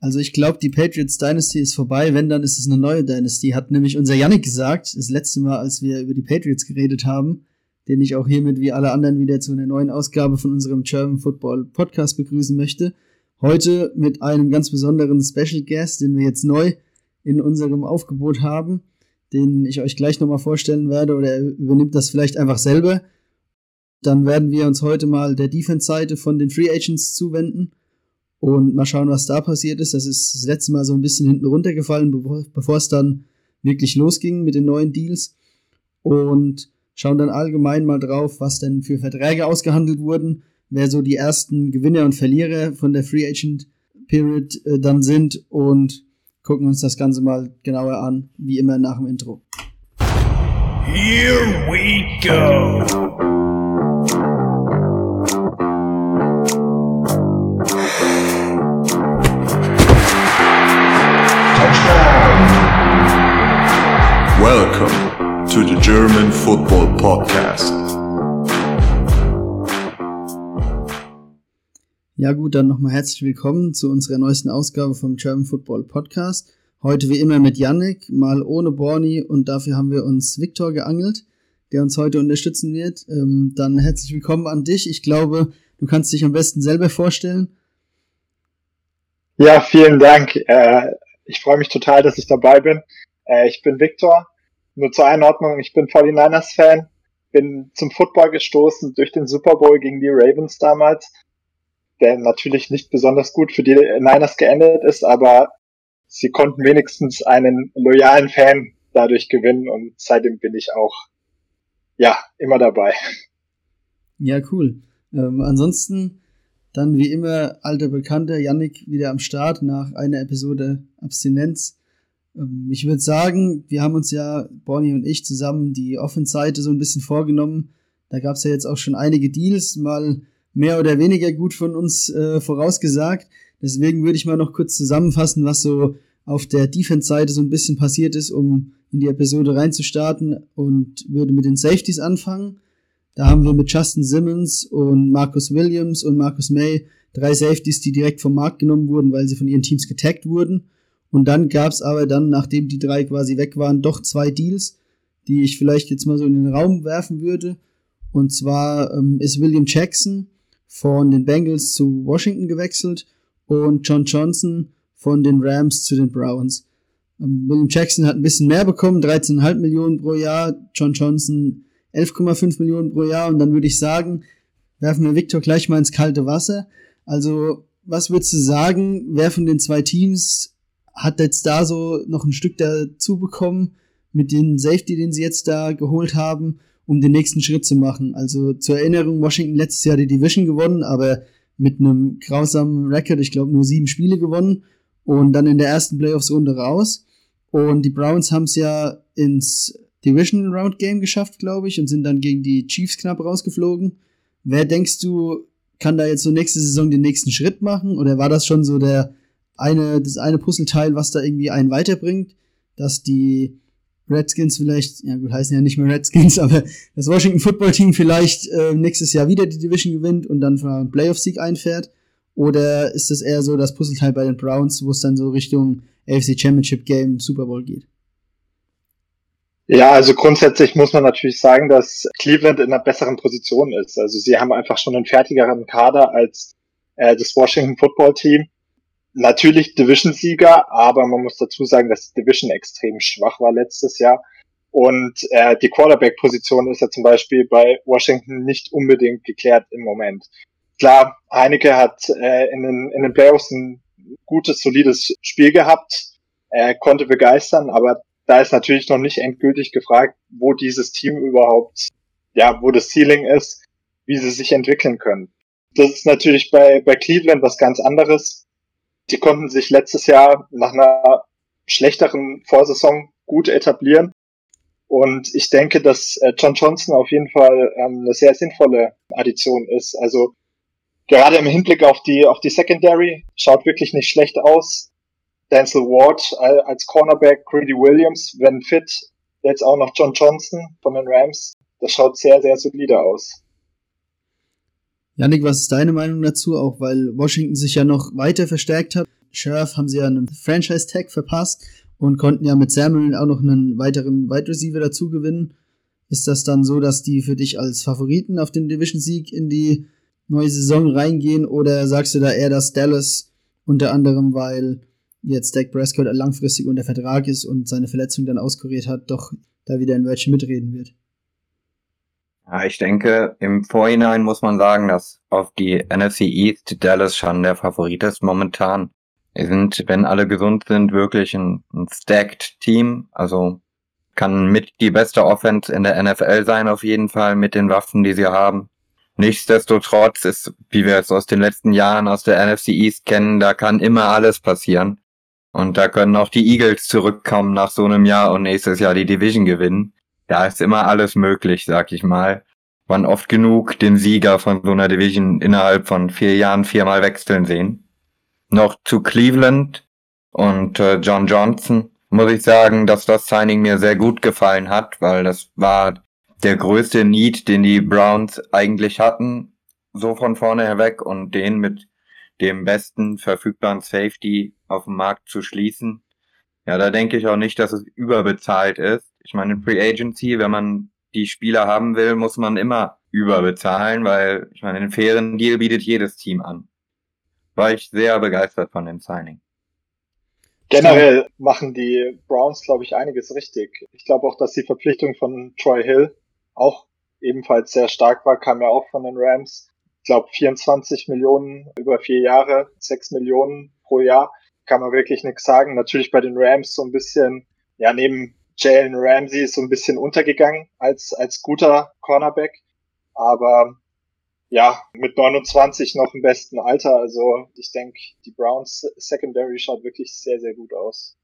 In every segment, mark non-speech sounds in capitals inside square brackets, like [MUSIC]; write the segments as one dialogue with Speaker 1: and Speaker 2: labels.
Speaker 1: Also ich glaube, die Patriots Dynasty ist vorbei. Wenn, dann ist es eine neue Dynasty. Hat nämlich unser Yannick gesagt, das letzte Mal, als wir über die Patriots geredet haben, den ich auch hiermit wie alle anderen wieder zu einer neuen Ausgabe von unserem German Football Podcast begrüßen möchte. Heute mit einem ganz besonderen Special Guest, den wir jetzt neu in unserem Aufgebot haben, den ich euch gleich nochmal vorstellen werde oder er übernimmt das vielleicht einfach selber. Dann werden wir uns heute mal der Defense-Seite von den Free Agents zuwenden und mal schauen, was da passiert ist. Das ist das letzte Mal so ein bisschen hinten runtergefallen, bevor es dann wirklich losging mit den neuen Deals. Und schauen dann allgemein mal drauf, was denn für Verträge ausgehandelt wurden, wer so die ersten Gewinner und Verlierer von der Free Agent Period äh, dann sind und gucken uns das Ganze mal genauer an, wie immer nach dem Intro. Here we go. To the German Football Podcast. Ja gut, dann nochmal herzlich willkommen zu unserer neuesten Ausgabe vom German Football Podcast. Heute wie immer mit Yannick, mal ohne Borny und dafür haben wir uns Viktor geangelt, der uns heute unterstützen wird. Ähm, dann herzlich willkommen an dich. Ich glaube, du kannst dich am besten selber vorstellen.
Speaker 2: Ja, vielen Dank. Äh, ich freue mich total, dass ich dabei bin. Äh, ich bin Viktor, nur zur Einordnung, ich bin 49ers-Fan, bin zum Football gestoßen durch den Super Bowl gegen die Ravens damals, der natürlich nicht besonders gut für die Niners geendet ist, aber sie konnten wenigstens einen loyalen Fan dadurch gewinnen und seitdem bin ich auch, ja, immer dabei.
Speaker 1: Ja, cool. Ähm, ansonsten dann wie immer alter Bekannter Yannick wieder am Start nach einer Episode Abstinenz. Ähm, ich würde sagen, wir haben uns ja, Bonnie und ich, zusammen die Offense-Seite so ein bisschen vorgenommen. Da gab es ja jetzt auch schon einige Deals, mal mehr oder weniger gut von uns äh, vorausgesagt. Deswegen würde ich mal noch kurz zusammenfassen, was so auf der Defense-Seite so ein bisschen passiert ist, um in die Episode reinzustarten und würde mit den Safeties anfangen. Da haben wir mit Justin Simmons und Marcus Williams und Marcus May drei Safeties, die direkt vom Markt genommen wurden, weil sie von ihren Teams getaggt wurden. Und dann gab es aber dann, nachdem die drei quasi weg waren, doch zwei Deals, die ich vielleicht jetzt mal so in den Raum werfen würde. Und zwar ähm, ist William Jackson von den Bengals zu Washington gewechselt und John Johnson von den Rams zu den Browns. Ähm, William Jackson hat ein bisschen mehr bekommen, 13,5 Millionen pro Jahr, John Johnson 11,5 Millionen pro Jahr. Und dann würde ich sagen, werfen wir Victor gleich mal ins kalte Wasser. Also, was würdest du sagen, wer von den zwei Teams hat jetzt da so noch ein Stück dazu bekommen mit den Safety, den sie jetzt da geholt haben, um den nächsten Schritt zu machen. Also zur Erinnerung, Washington letztes Jahr die Division gewonnen, aber mit einem grausamen Record, ich glaube nur sieben Spiele gewonnen und dann in der ersten Playoffs-Runde raus. Und die Browns haben es ja ins Division Round Game geschafft, glaube ich, und sind dann gegen die Chiefs knapp rausgeflogen. Wer denkst du, kann da jetzt so nächste Saison den nächsten Schritt machen? Oder war das schon so der eine, das eine Puzzleteil, was da irgendwie einen weiterbringt, dass die Redskins vielleicht, ja gut, heißen ja nicht mehr Redskins, [LAUGHS] aber das Washington Football Team vielleicht äh, nächstes Jahr wieder die Division gewinnt und dann einen Playoff-Sieg einfährt? Oder ist das eher so das Puzzleteil bei den Browns, wo es dann so Richtung AFC Championship Game Super Bowl geht?
Speaker 2: Ja, also grundsätzlich muss man natürlich sagen, dass Cleveland in einer besseren Position ist. Also sie haben einfach schon einen fertigeren Kader als äh, das Washington Football Team natürlich Division-Sieger, aber man muss dazu sagen, dass die Division extrem schwach war letztes Jahr. Und äh, die Quarterback-Position ist ja zum Beispiel bei Washington nicht unbedingt geklärt im Moment. Klar, Heineke hat äh, in, den, in den Playoffs ein gutes, solides Spiel gehabt, er konnte begeistern, aber da ist natürlich noch nicht endgültig gefragt, wo dieses Team überhaupt, ja, wo das Ceiling ist, wie sie sich entwickeln können. Das ist natürlich bei, bei Cleveland was ganz anderes. Die konnten sich letztes Jahr nach einer schlechteren Vorsaison gut etablieren. Und ich denke, dass äh, John Johnson auf jeden Fall ähm, eine sehr sinnvolle Addition ist. Also gerade im Hinblick auf die, auf die Secondary schaut wirklich nicht schlecht aus. Denzel Ward als Cornerback, Greedy Williams, wenn fit, jetzt auch noch John Johnson von den Rams. Das schaut sehr, sehr solide aus.
Speaker 1: Janik, was ist deine Meinung dazu? Auch weil Washington sich ja noch weiter verstärkt hat. Scherf haben sie ja einen Franchise-Tag verpasst und konnten ja mit Samuel auch noch einen weiteren Wide Receiver dazu gewinnen. Ist das dann so, dass die für dich als Favoriten auf den Division-Sieg in die neue Saison reingehen oder sagst du da eher, dass Dallas unter anderem, weil jetzt Dak Prescott langfristig unter Vertrag ist und seine Verletzung dann auskuriert hat, doch da wieder in welchen mitreden wird?
Speaker 3: Ja, ich denke, im Vorhinein muss man sagen, dass auf die NFC East Dallas schon der Favorit ist momentan. Wir sind, wenn alle gesund sind, wirklich ein, ein stacked Team. Also kann mit die beste Offense in der NFL sein, auf jeden Fall, mit den Waffen, die sie haben. Nichtsdestotrotz ist, wie wir es aus den letzten Jahren aus der NFC East kennen, da kann immer alles passieren. Und da können auch die Eagles zurückkommen nach so einem Jahr und nächstes Jahr die Division gewinnen. Da ist immer alles möglich, sag ich mal. Man oft genug den Sieger von so einer Division innerhalb von vier Jahren viermal wechseln sehen. Noch zu Cleveland und äh, John Johnson muss ich sagen, dass das Signing mir sehr gut gefallen hat, weil das war der größte Need, den die Browns eigentlich hatten, so von vorne herweg und den mit dem besten verfügbaren Safety auf dem Markt zu schließen. Ja, da denke ich auch nicht, dass es überbezahlt ist. Ich meine, in Free Agency, wenn man die Spieler haben will, muss man immer überbezahlen, weil ich meine, einen fairen Deal bietet jedes Team an. War ich sehr begeistert von dem Signing.
Speaker 2: Generell machen die Browns, glaube ich, einiges richtig. Ich glaube auch, dass die Verpflichtung von Troy Hill auch ebenfalls sehr stark war, kam ja auch von den Rams glaube 24 Millionen über vier Jahre, 6 Millionen pro Jahr, kann man wirklich nichts sagen. Natürlich bei den Rams so ein bisschen, ja, neben Jalen Ramsey ist so ein bisschen untergegangen als, als guter Cornerback. Aber ja, mit 29 noch im besten Alter. Also ich denke, die Browns Secondary schaut wirklich sehr, sehr gut aus.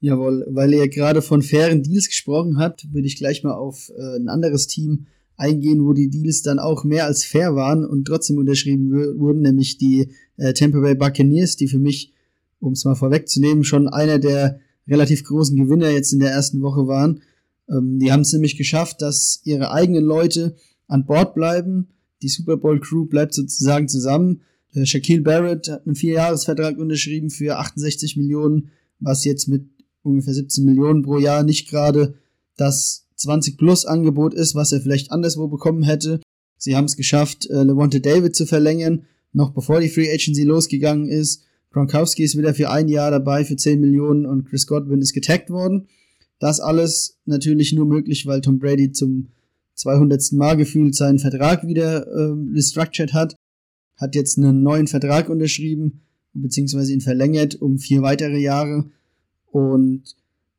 Speaker 1: Jawohl, weil ihr gerade von fairen Deals gesprochen habt, würde ich gleich mal auf äh, ein anderes Team eingehen, wo die Deals dann auch mehr als fair waren und trotzdem unterschrieben wurden, nämlich die äh, Tampa Bay Buccaneers, die für mich, um es mal vorwegzunehmen, schon einer der relativ großen Gewinner jetzt in der ersten Woche waren. Ähm, die haben es nämlich geschafft, dass ihre eigenen Leute an Bord bleiben. Die Super Bowl Crew bleibt sozusagen zusammen. Äh, Shaquille Barrett hat einen Vierjahresvertrag unterschrieben für 68 Millionen, was jetzt mit ungefähr 17 Millionen pro Jahr nicht gerade das 20 Plus Angebot ist, was er vielleicht anderswo bekommen hätte. Sie haben es geschafft, äh, Levante David zu verlängern, noch bevor die Free Agency losgegangen ist. Gronkowski ist wieder für ein Jahr dabei für 10 Millionen und Chris Godwin ist getaggt worden. Das alles natürlich nur möglich, weil Tom Brady zum 200. Mal gefühlt seinen Vertrag wieder äh, restructured hat. Hat jetzt einen neuen Vertrag unterschrieben, beziehungsweise ihn verlängert um vier weitere Jahre. Und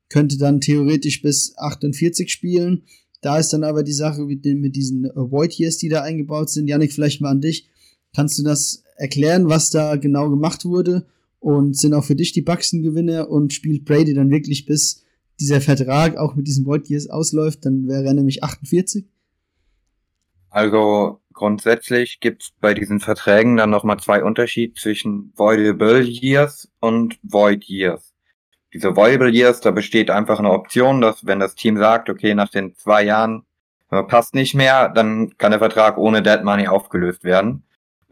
Speaker 1: könnte dann theoretisch bis 48 spielen. Da ist dann aber die Sache mit, den, mit diesen Void Years, die da eingebaut sind. Janik, vielleicht mal an dich. Kannst du das erklären, was da genau gemacht wurde? Und sind auch für dich die Bucks Gewinner und spielt Brady dann wirklich bis dieser Vertrag auch mit diesen Void Years ausläuft? Dann wäre er nämlich 48.
Speaker 3: Also grundsätzlich gibt es bei diesen Verträgen dann nochmal zwei Unterschiede zwischen Voidable Years und Void Years diese Viable Years, da besteht einfach eine Option, dass wenn das Team sagt, okay, nach den zwei Jahren äh, passt nicht mehr, dann kann der Vertrag ohne Dead Money aufgelöst werden.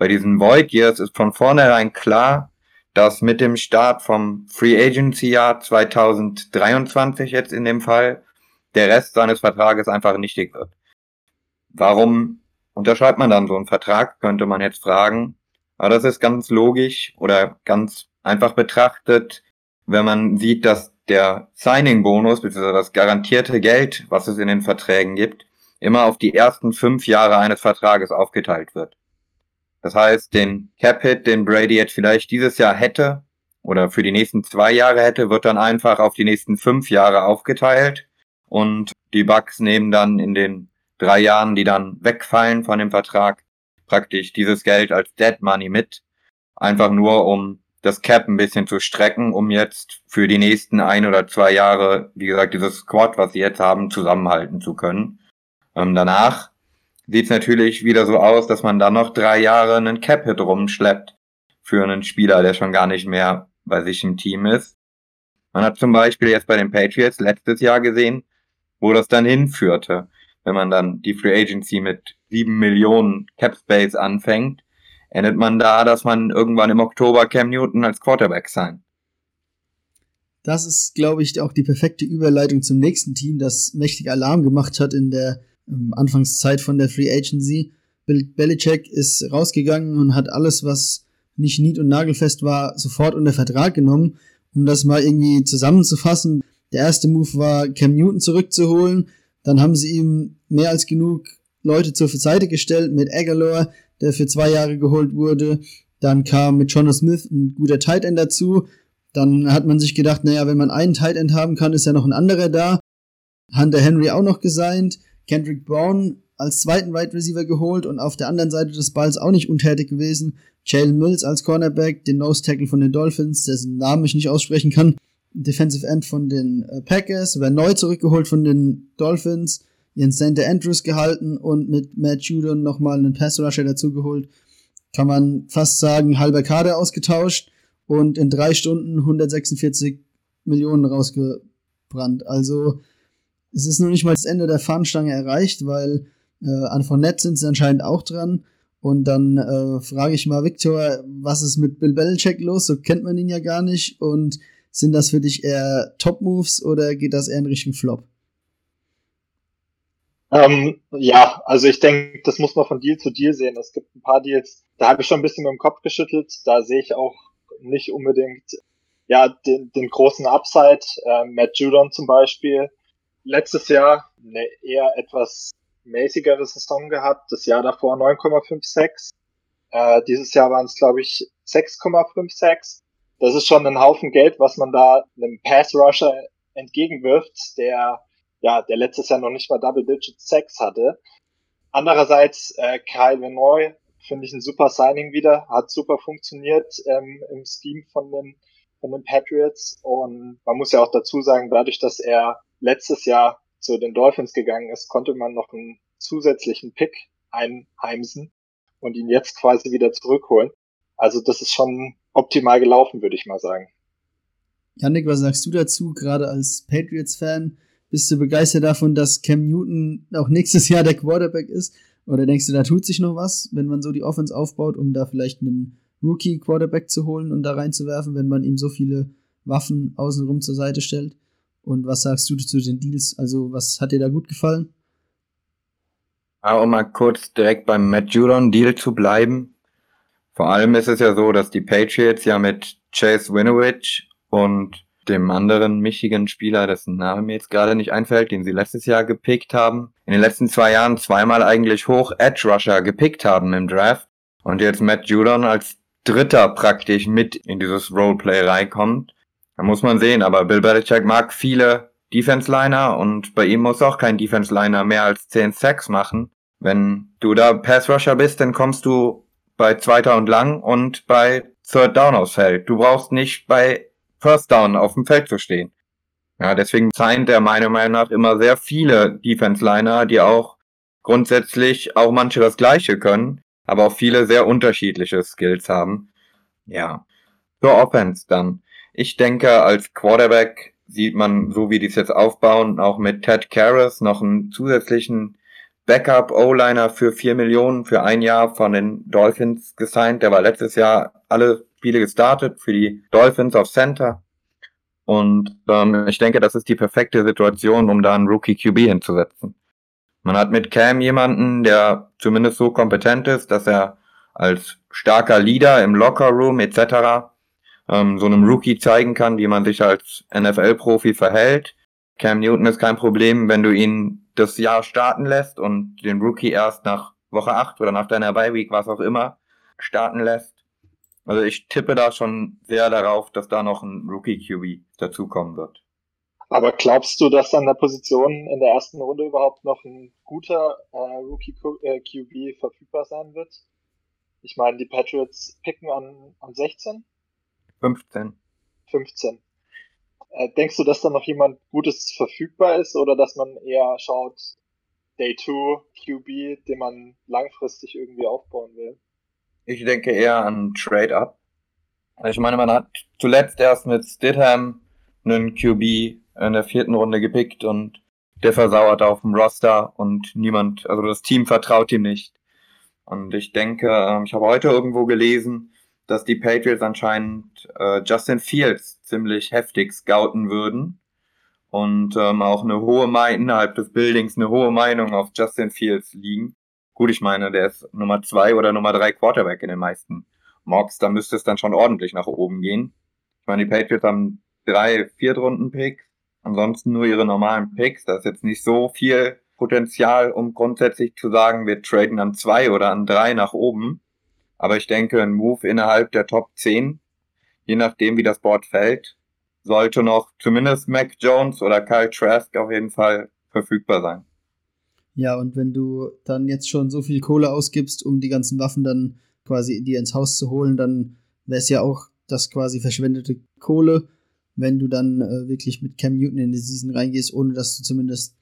Speaker 3: Bei diesen Void Years ist von vornherein klar, dass mit dem Start vom Free Agency Jahr 2023 jetzt in dem Fall der Rest seines Vertrages einfach nichtig wird. Warum unterschreibt man dann so einen Vertrag, könnte man jetzt fragen. Aber das ist ganz logisch oder ganz einfach betrachtet wenn man sieht, dass der Signing-Bonus, beziehungsweise das garantierte Geld, was es in den Verträgen gibt, immer auf die ersten fünf Jahre eines Vertrages aufgeteilt wird. Das heißt, den Cap-Hit, den Brady jetzt vielleicht dieses Jahr hätte, oder für die nächsten zwei Jahre hätte, wird dann einfach auf die nächsten fünf Jahre aufgeteilt und die Bucks nehmen dann in den drei Jahren, die dann wegfallen von dem Vertrag, praktisch dieses Geld als Dead Money mit, einfach nur um das Cap ein bisschen zu strecken, um jetzt für die nächsten ein oder zwei Jahre, wie gesagt, dieses Squad, was sie jetzt haben, zusammenhalten zu können. Ähm, danach sieht es natürlich wieder so aus, dass man dann noch drei Jahre einen Cap-Hit rumschleppt für einen Spieler, der schon gar nicht mehr bei sich im Team ist. Man hat zum Beispiel jetzt bei den Patriots letztes Jahr gesehen, wo das dann hinführte, wenn man dann die Free Agency mit sieben Millionen Cap Space anfängt endet man da, dass man irgendwann im Oktober Cam Newton als Quarterback sein.
Speaker 1: Das ist, glaube ich, auch die perfekte Überleitung zum nächsten Team, das mächtig Alarm gemacht hat in der ähm, Anfangszeit von der Free Agency. Bill Belichick ist rausgegangen und hat alles, was nicht nied- und nagelfest war, sofort unter Vertrag genommen. Um das mal irgendwie zusammenzufassen, der erste Move war, Cam Newton zurückzuholen. Dann haben sie ihm mehr als genug Leute zur Seite gestellt mit Aguilar, der für zwei Jahre geholt wurde. Dann kam mit Jono Smith ein guter Tight End dazu. Dann hat man sich gedacht, naja, wenn man einen Tight End haben kann, ist ja noch ein anderer da. Hunter Henry auch noch gesigned. Kendrick Brown als zweiten Wide Receiver geholt und auf der anderen Seite des Balls auch nicht untätig gewesen. Jalen Mills als Cornerback, den Nose Tackle von den Dolphins, dessen Namen ich nicht aussprechen kann. Defensive End von den äh, Packers, war neu zurückgeholt von den Dolphins, ihren Center Andrews gehalten und mit Matt Judon nochmal einen Pass Rusher dazugeholt. Kann man fast sagen, halber Kader ausgetauscht und in drei Stunden 146 Millionen rausgebrannt. Also es ist noch nicht mal das Ende der Fahnenstange erreicht, weil äh, an Fournette sind sie anscheinend auch dran. Und dann äh, frage ich mal Victor, was ist mit Bill Belichick los? So kennt man ihn ja gar nicht. Und sind das für dich eher Top-Moves oder geht das eher in Richtung Flop?
Speaker 2: Ähm, ja, also ich denke, das muss man von Deal zu Deal sehen. Es gibt ein paar Deals, da habe ich schon ein bisschen mit dem Kopf geschüttelt. Da sehe ich auch nicht unbedingt ja den, den großen Upside. Äh, Matt Judon zum Beispiel. Letztes Jahr eine eher etwas mäßigere Saison gehabt. Das Jahr davor 9,56. Äh, dieses Jahr waren es, glaube ich, 6,56. Das ist schon ein Haufen Geld, was man da einem Pass-Rusher entgegenwirft, der ja, der letztes Jahr noch nicht mal Double-Digit Sex hatte. Andererseits, äh, Kyle Venoy finde ich ein super Signing wieder, hat super funktioniert ähm, im Scheme von den, von den Patriots und man muss ja auch dazu sagen, dadurch, dass er letztes Jahr zu den Dolphins gegangen ist, konnte man noch einen zusätzlichen Pick einheimsen und ihn jetzt quasi wieder zurückholen. Also das ist schon optimal gelaufen, würde ich mal sagen.
Speaker 1: Janik, was sagst du dazu, gerade als Patriots-Fan? Bist du begeistert davon, dass Cam Newton auch nächstes Jahr der Quarterback ist? Oder denkst du, da tut sich noch was, wenn man so die Offense aufbaut, um da vielleicht einen Rookie-Quarterback zu holen und da reinzuwerfen, wenn man ihm so viele Waffen außenrum zur Seite stellt? Und was sagst du zu den Deals? Also, was hat dir da gut gefallen?
Speaker 3: Um mal kurz direkt beim Matt Judon Deal zu bleiben. Vor allem ist es ja so, dass die Patriots ja mit Chase Winovich und dem anderen Michigan-Spieler, dessen Name mir jetzt gerade nicht einfällt, den sie letztes Jahr gepickt haben, in den letzten zwei Jahren zweimal eigentlich hoch Edge Rusher gepickt haben im Draft und jetzt Matt Judon als Dritter praktisch mit in dieses Roleplay reinkommt. Da muss man sehen, aber Bill Belichick mag viele Defense-Liner und bei ihm muss auch kein Defense-Liner mehr als 10 Sacks machen. Wenn du da Pass-Rusher bist, dann kommst du bei zweiter und lang und bei Third Down aufs Feld. Du brauchst nicht bei First Down auf dem Feld zu stehen. Ja, deswegen scheint er meiner Meinung nach immer sehr viele Defense-Liner, die auch grundsätzlich auch manche das Gleiche können, aber auch viele sehr unterschiedliche Skills haben. Ja. Zur Offense dann. Ich denke, als Quarterback sieht man, so wie die es jetzt aufbauen, auch mit Ted Karras noch einen zusätzlichen Backup-O-Liner für vier Millionen für ein Jahr von den Dolphins gesigned. Der war letztes Jahr alle Spiele gestartet für die Dolphins auf Center. Und ähm, ich denke, das ist die perfekte Situation, um da einen Rookie QB hinzusetzen. Man hat mit Cam jemanden, der zumindest so kompetent ist, dass er als starker Leader im Locker Room etc. Ähm, so einem Rookie zeigen kann, wie man sich als NFL-Profi verhält. Cam Newton ist kein Problem, wenn du ihn das Jahr starten lässt und den Rookie erst nach Woche 8 oder nach deiner Bye Week, was auch immer, starten lässt. Also ich tippe da schon sehr darauf, dass da noch ein Rookie QB dazukommen wird.
Speaker 2: Aber glaubst du, dass an der Position in der ersten Runde überhaupt noch ein guter äh, Rookie QB äh, verfügbar sein wird? Ich meine, die Patriots picken an, an 16?
Speaker 3: 15.
Speaker 2: 15. Äh, denkst du, dass da noch jemand Gutes verfügbar ist oder dass man eher schaut, Day 2 QB, den man langfristig irgendwie aufbauen will?
Speaker 3: Ich denke eher an Trade-Up. Ich meine, man hat zuletzt erst mit Stidham einen QB in der vierten Runde gepickt und der versauert auf dem Roster und niemand, also das Team vertraut ihm nicht. Und ich denke, ähm, ich habe heute irgendwo gelesen, dass die Patriots anscheinend äh, Justin Fields ziemlich heftig scouten würden und ähm, auch eine hohe Meinung innerhalb des Buildings eine hohe Meinung auf Justin Fields liegen. Gut, ich meine, der ist Nummer zwei oder Nummer drei Quarterback in den meisten Mocks, da müsste es dann schon ordentlich nach oben gehen. Ich meine, die Patriots haben drei Viertrunden-Picks, ansonsten nur ihre normalen Picks. Da ist jetzt nicht so viel Potenzial, um grundsätzlich zu sagen, wir traden an zwei oder an drei nach oben. Aber ich denke, ein Move innerhalb der Top 10, je nachdem wie das Board fällt, sollte noch zumindest Mac Jones oder Kyle Trask auf jeden Fall verfügbar sein.
Speaker 1: Ja, und wenn du dann jetzt schon so viel Kohle ausgibst, um die ganzen Waffen dann quasi dir ins Haus zu holen, dann wäre es ja auch das quasi verschwendete Kohle, wenn du dann äh, wirklich mit Cam Newton in die Season reingehst, ohne dass du zumindest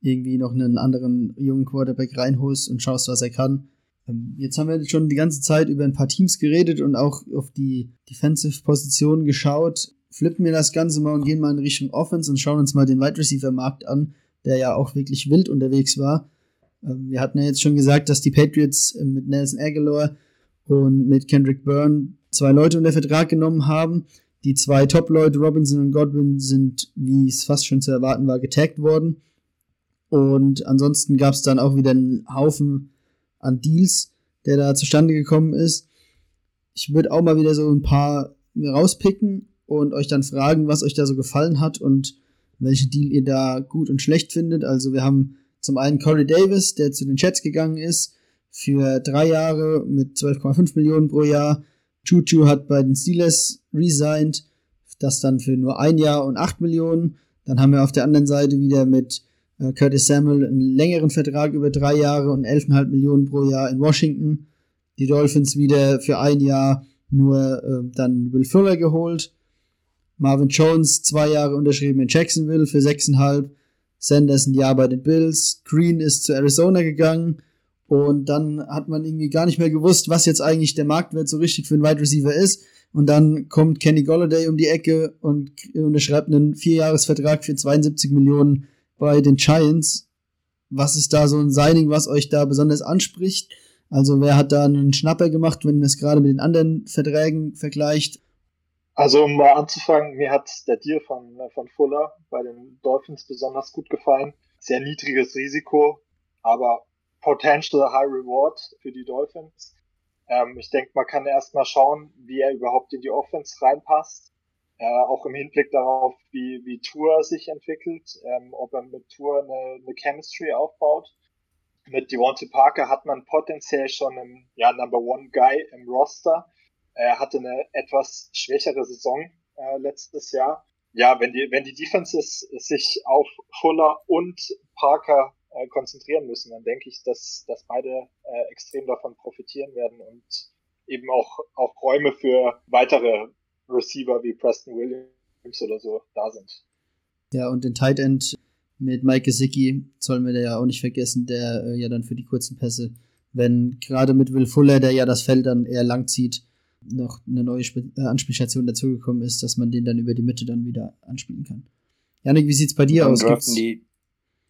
Speaker 1: irgendwie noch einen anderen jungen Quarterback reinholst und schaust, was er kann. Ähm, jetzt haben wir schon die ganze Zeit über ein paar Teams geredet und auch auf die Defensive-Position geschaut. Flippen wir das Ganze mal und gehen mal in Richtung Offense und schauen uns mal den Wide Receiver-Markt an, der ja auch wirklich wild unterwegs war. Ähm, wir hatten ja jetzt schon gesagt, dass die Patriots äh, mit Nelson Aguilar und mit Kendrick Byrne zwei Leute unter Vertrag genommen haben. Die zwei Top-Leute, Robinson und Godwin, sind, wie es fast schon zu erwarten war, getaggt worden. Und ansonsten gab es dann auch wieder einen Haufen an Deals, der da zustande gekommen ist. Ich würde auch mal wieder so ein paar rauspicken und euch dann fragen, was euch da so gefallen hat und welche Deal ihr da gut und schlecht findet. Also wir haben zum einen Corey Davis, der zu den Chats gegangen ist, für drei Jahre mit 12,5 Millionen pro Jahr. Chuchu hat bei den Steelers resigned, das dann für nur ein Jahr und 8 Millionen. Dann haben wir auf der anderen Seite wieder mit Curtis Samuel einen längeren Vertrag über drei Jahre und 11,5 Millionen pro Jahr in Washington. Die Dolphins wieder für ein Jahr nur äh, dann Will Fuller geholt. Marvin Jones zwei Jahre unterschrieben in Jacksonville für 6,5. Sanders ein Jahr bei den Bills. Green ist zu Arizona gegangen. Und dann hat man irgendwie gar nicht mehr gewusst, was jetzt eigentlich der Marktwert so richtig für einen Wide Receiver ist. Und dann kommt Kenny Golladay um die Ecke und unterschreibt einen Vierjahresvertrag für 72 Millionen bei den Giants. Was ist da so ein Signing, was euch da besonders anspricht? Also wer hat da einen Schnapper gemacht, wenn es gerade mit den anderen Verträgen vergleicht?
Speaker 2: Also um mal anzufangen, mir hat der Deal von, von Fuller bei den Dolphins besonders gut gefallen. Sehr niedriges Risiko, aber potential high reward für die Dolphins. Ähm, ich denke, man kann erstmal schauen, wie er überhaupt in die Offense reinpasst. Äh, auch im Hinblick darauf, wie, wie Tour sich entwickelt, ähm, ob er mit Tour eine, eine Chemistry aufbaut. Mit Devontae Parker hat man potenziell schon einen ja, Number One Guy im Roster. Er hatte eine etwas schwächere Saison äh, letztes Jahr. Ja, wenn die, wenn die Defenses sich auf Fuller und Parker äh, konzentrieren müssen, dann denke ich, dass, dass beide äh, extrem davon profitieren werden und eben auch, auch Räume für weitere Receiver wie Preston Williams oder so da sind.
Speaker 1: Ja, und den Tight End mit Mike Gesicki sollen wir da ja auch nicht vergessen, der äh, ja dann für die kurzen Pässe, wenn gerade mit Will Fuller, der ja das Feld dann eher lang zieht, noch eine neue Sp äh, Anspielstation dazugekommen ist, dass man den dann über die Mitte dann wieder anspielen kann. Janik, wie sieht's bei dir
Speaker 3: dann
Speaker 1: aus?
Speaker 3: Gibt's die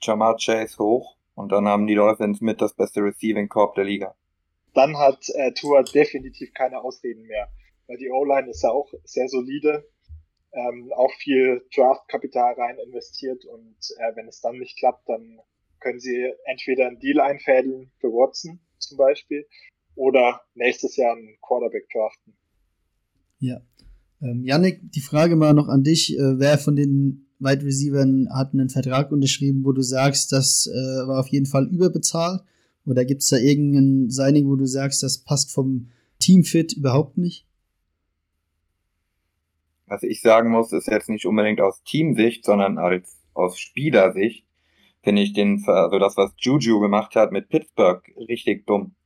Speaker 3: Jamar Chase hoch und dann haben die Dolphins mit das beste Receiving Corp der Liga.
Speaker 2: Dann hat äh, Tua definitiv keine Ausreden mehr, weil die O-Line ist ja auch sehr solide, ähm, auch viel Draftkapital rein investiert und äh, wenn es dann nicht klappt, dann können sie entweder einen Deal einfädeln für Watson zum Beispiel oder nächstes Jahr einen Quarterback draften.
Speaker 1: Ja. Ähm, Yannick, die Frage mal noch an dich. Äh, wer von den Wide Receivers hat einen Vertrag unterschrieben, wo du sagst, das äh, war auf jeden Fall überbezahlt? Oder gibt es da irgendein Signing, wo du sagst, das passt vom Teamfit überhaupt nicht?
Speaker 3: Was ich sagen muss, ist jetzt nicht unbedingt aus Teamsicht, sondern als aus Spielersicht finde ich den, also das, was Juju gemacht hat mit Pittsburgh, richtig dumm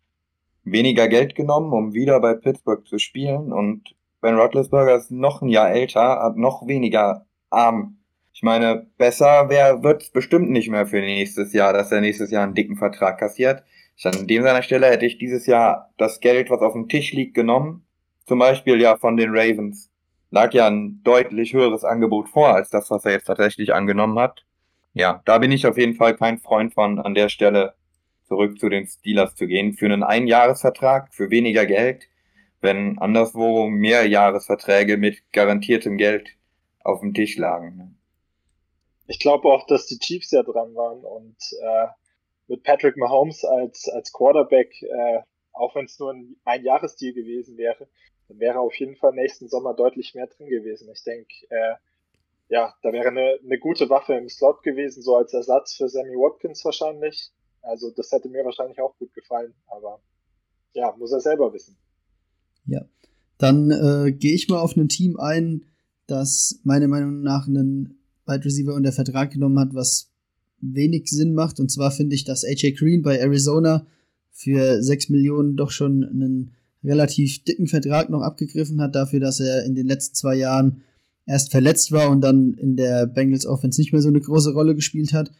Speaker 3: weniger Geld genommen, um wieder bei Pittsburgh zu spielen. Und Ben Roethlisberger ist noch ein Jahr älter, hat noch weniger Arm. Ich meine, besser wird es bestimmt nicht mehr für nächstes Jahr, dass er nächstes Jahr einen dicken Vertrag kassiert. An dem seiner Stelle hätte ich dieses Jahr das Geld, was auf dem Tisch liegt, genommen. Zum Beispiel ja von den Ravens. Lag ja ein deutlich höheres Angebot vor, als das, was er jetzt tatsächlich angenommen hat. Ja, da bin ich auf jeden Fall kein Freund von, an der Stelle zurück zu den Steelers zu gehen für einen Einjahresvertrag für weniger Geld, wenn anderswo Mehrjahresverträge mit garantiertem Geld auf dem Tisch lagen.
Speaker 2: Ich glaube auch, dass die Chiefs ja dran waren und äh, mit Patrick Mahomes als, als Quarterback, äh, auch wenn es nur ein Einjahresdeal gewesen wäre, dann wäre auf jeden Fall nächsten Sommer deutlich mehr drin gewesen. Ich denke, äh, ja, da wäre eine, eine gute Waffe im Slot gewesen, so als Ersatz für Sammy Watkins wahrscheinlich. Also das hätte mir wahrscheinlich auch gut gefallen, aber ja, muss er selber wissen.
Speaker 1: Ja, dann äh, gehe ich mal auf ein Team ein, das meiner Meinung nach einen Wide Receiver unter Vertrag genommen hat, was wenig Sinn macht. Und zwar finde ich, dass AJ Green bei Arizona für 6 Millionen doch schon einen relativ dicken Vertrag noch abgegriffen hat, dafür, dass er in den letzten zwei Jahren erst verletzt war und dann in der Bengals Offense nicht mehr so eine große Rolle gespielt hat.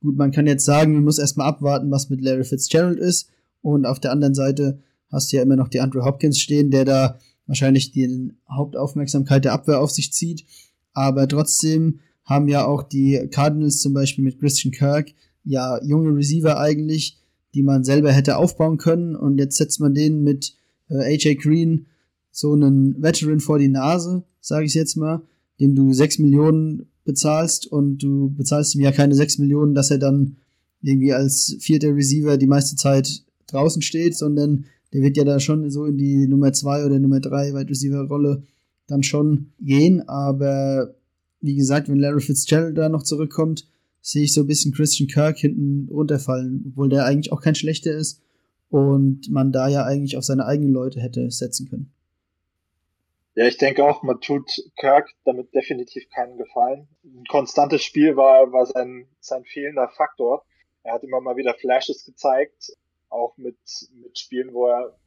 Speaker 1: Gut, man kann jetzt sagen, man muss erstmal abwarten, was mit Larry Fitzgerald ist. Und auf der anderen Seite hast du ja immer noch die Andrew Hopkins stehen, der da wahrscheinlich die Hauptaufmerksamkeit der Abwehr auf sich zieht. Aber trotzdem haben ja auch die Cardinals zum Beispiel mit Christian Kirk ja junge Receiver eigentlich, die man selber hätte aufbauen können. Und jetzt setzt man den mit äh, AJ Green so einen Veteran vor die Nase, sage ich jetzt mal, dem du 6 Millionen bezahlst und du bezahlst ihm ja keine 6 Millionen, dass er dann irgendwie als vierter Receiver die meiste Zeit draußen steht, sondern der wird ja da schon so in die Nummer 2 oder Nummer 3 Wide Receiver Rolle dann schon gehen, aber wie gesagt, wenn Larry Fitzgerald da noch zurückkommt, sehe ich so ein bisschen Christian Kirk hinten runterfallen, obwohl der eigentlich auch kein schlechter ist und man da ja eigentlich auf seine eigenen Leute hätte setzen können.
Speaker 2: Ja, ich denke auch, man tut Kirk damit definitiv keinen Gefallen. Ein konstantes Spiel war, war sein, sein fehlender Faktor. Er hat immer mal wieder Flashes gezeigt, auch mit, mit Spielen, wo er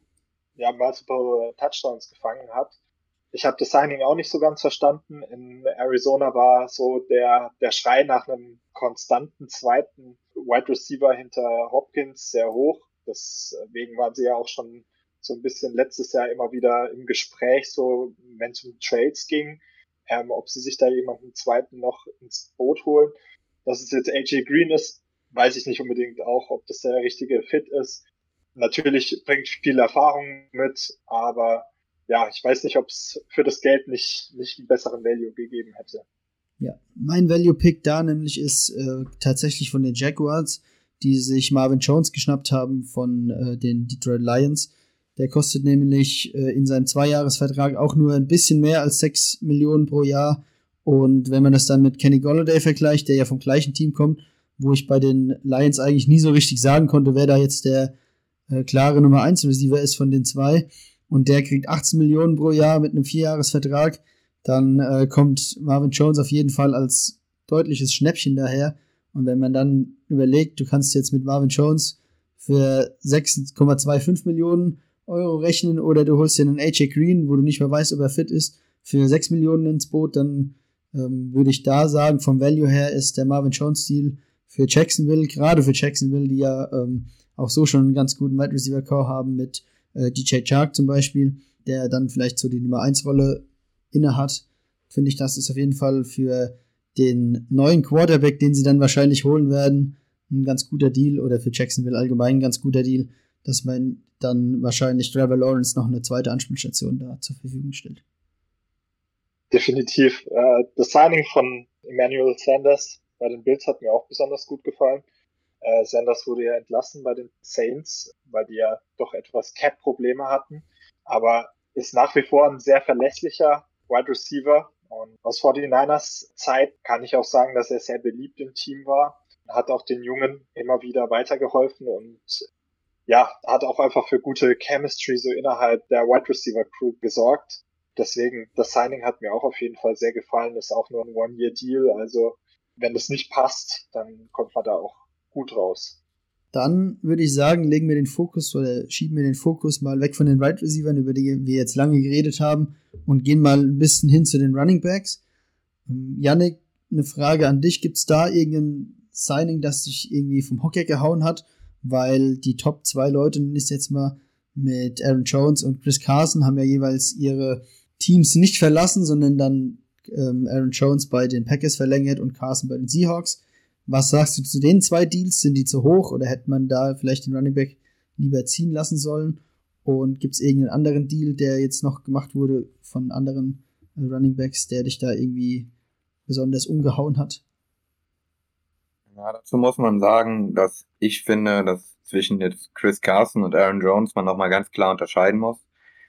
Speaker 2: ja super Touchdowns gefangen hat. Ich habe das Signing auch nicht so ganz verstanden. In Arizona war so der, der Schrei nach einem konstanten zweiten Wide Receiver hinter Hopkins sehr hoch. Deswegen waren sie ja auch schon so ein bisschen letztes Jahr immer wieder im Gespräch, so wenn es um Trades ging, ähm, ob sie sich da jemanden zweiten noch ins Boot holen. Dass es jetzt AJ Green ist, weiß ich nicht unbedingt auch, ob das der richtige Fit ist. Natürlich bringt viel Erfahrung mit, aber ja, ich weiß nicht, ob es für das Geld nicht, nicht einen besseren Value gegeben hätte.
Speaker 1: Ja, mein Value-Pick da nämlich ist äh, tatsächlich von den Jaguars, die sich Marvin Jones geschnappt haben von äh, den Detroit Lions. Der kostet nämlich äh, in seinem Zweijahresvertrag auch nur ein bisschen mehr als 6 Millionen pro Jahr. Und wenn man das dann mit Kenny Golladay vergleicht, der ja vom gleichen Team kommt, wo ich bei den Lions eigentlich nie so richtig sagen konnte, wer da jetzt der äh, klare Nummer 1 Receiver ist von den zwei, und der kriegt 18 Millionen pro Jahr mit einem Vierjahresvertrag, dann äh, kommt Marvin Jones auf jeden Fall als deutliches Schnäppchen daher. Und wenn man dann überlegt, du kannst jetzt mit Marvin Jones für 6,25 Millionen Euro rechnen oder du holst dir einen AJ Green, wo du nicht mehr weißt, ob er fit ist, für 6 Millionen ins Boot, dann ähm, würde ich da sagen, vom Value her ist der Marvin Jones Deal für Jacksonville, gerade für Jacksonville, die ja ähm, auch so schon einen ganz guten Wide Receiver Core haben mit äh, DJ Chark zum Beispiel, der dann vielleicht so die Nummer 1 Rolle inne hat, finde ich, das ist auf jeden Fall für den neuen Quarterback, den sie dann wahrscheinlich holen werden, ein ganz guter Deal oder für Jacksonville allgemein ein ganz guter Deal, dass man dann wahrscheinlich Trevor Lawrence noch eine zweite Anspielstation da zur Verfügung stellt.
Speaker 2: Definitiv. Äh, das Signing von Emmanuel Sanders bei den Bills hat mir auch besonders gut gefallen. Äh, Sanders wurde ja entlassen bei den Saints, weil die ja doch etwas Cap-Probleme hatten, aber ist nach wie vor ein sehr verlässlicher Wide Receiver. Und aus 49ers Zeit kann ich auch sagen, dass er sehr beliebt im Team war. Hat auch den Jungen immer wieder weitergeholfen und ja, hat auch einfach für gute Chemistry so innerhalb der Wide Receiver Crew gesorgt. Deswegen, das Signing hat mir auch auf jeden Fall sehr gefallen. Ist auch nur ein One-Year-Deal. Also, wenn es nicht passt, dann kommt man da auch gut raus.
Speaker 1: Dann würde ich sagen, legen wir den Fokus oder schieben wir den Fokus mal weg von den Wide right Receivers, über die wir jetzt lange geredet haben, und gehen mal ein bisschen hin zu den Running Backs. Ähm, Yannick, eine Frage an dich. Gibt es da irgendein Signing, das dich irgendwie vom Hockey gehauen hat? Weil die Top zwei Leute, ist jetzt mal mit Aaron Jones und Chris Carson, haben ja jeweils ihre Teams nicht verlassen, sondern dann ähm, Aaron Jones bei den Packers verlängert und Carson bei den Seahawks. Was sagst du zu den zwei Deals? Sind die zu hoch oder hätte man da vielleicht den Running Back lieber ziehen lassen sollen? Und gibt es irgendeinen anderen Deal, der jetzt noch gemacht wurde von anderen äh, Running Backs, der dich da irgendwie besonders umgehauen hat?
Speaker 3: Ja, dazu muss man sagen, dass ich finde, dass zwischen jetzt Chris Carson und Aaron Jones man nochmal ganz klar unterscheiden muss.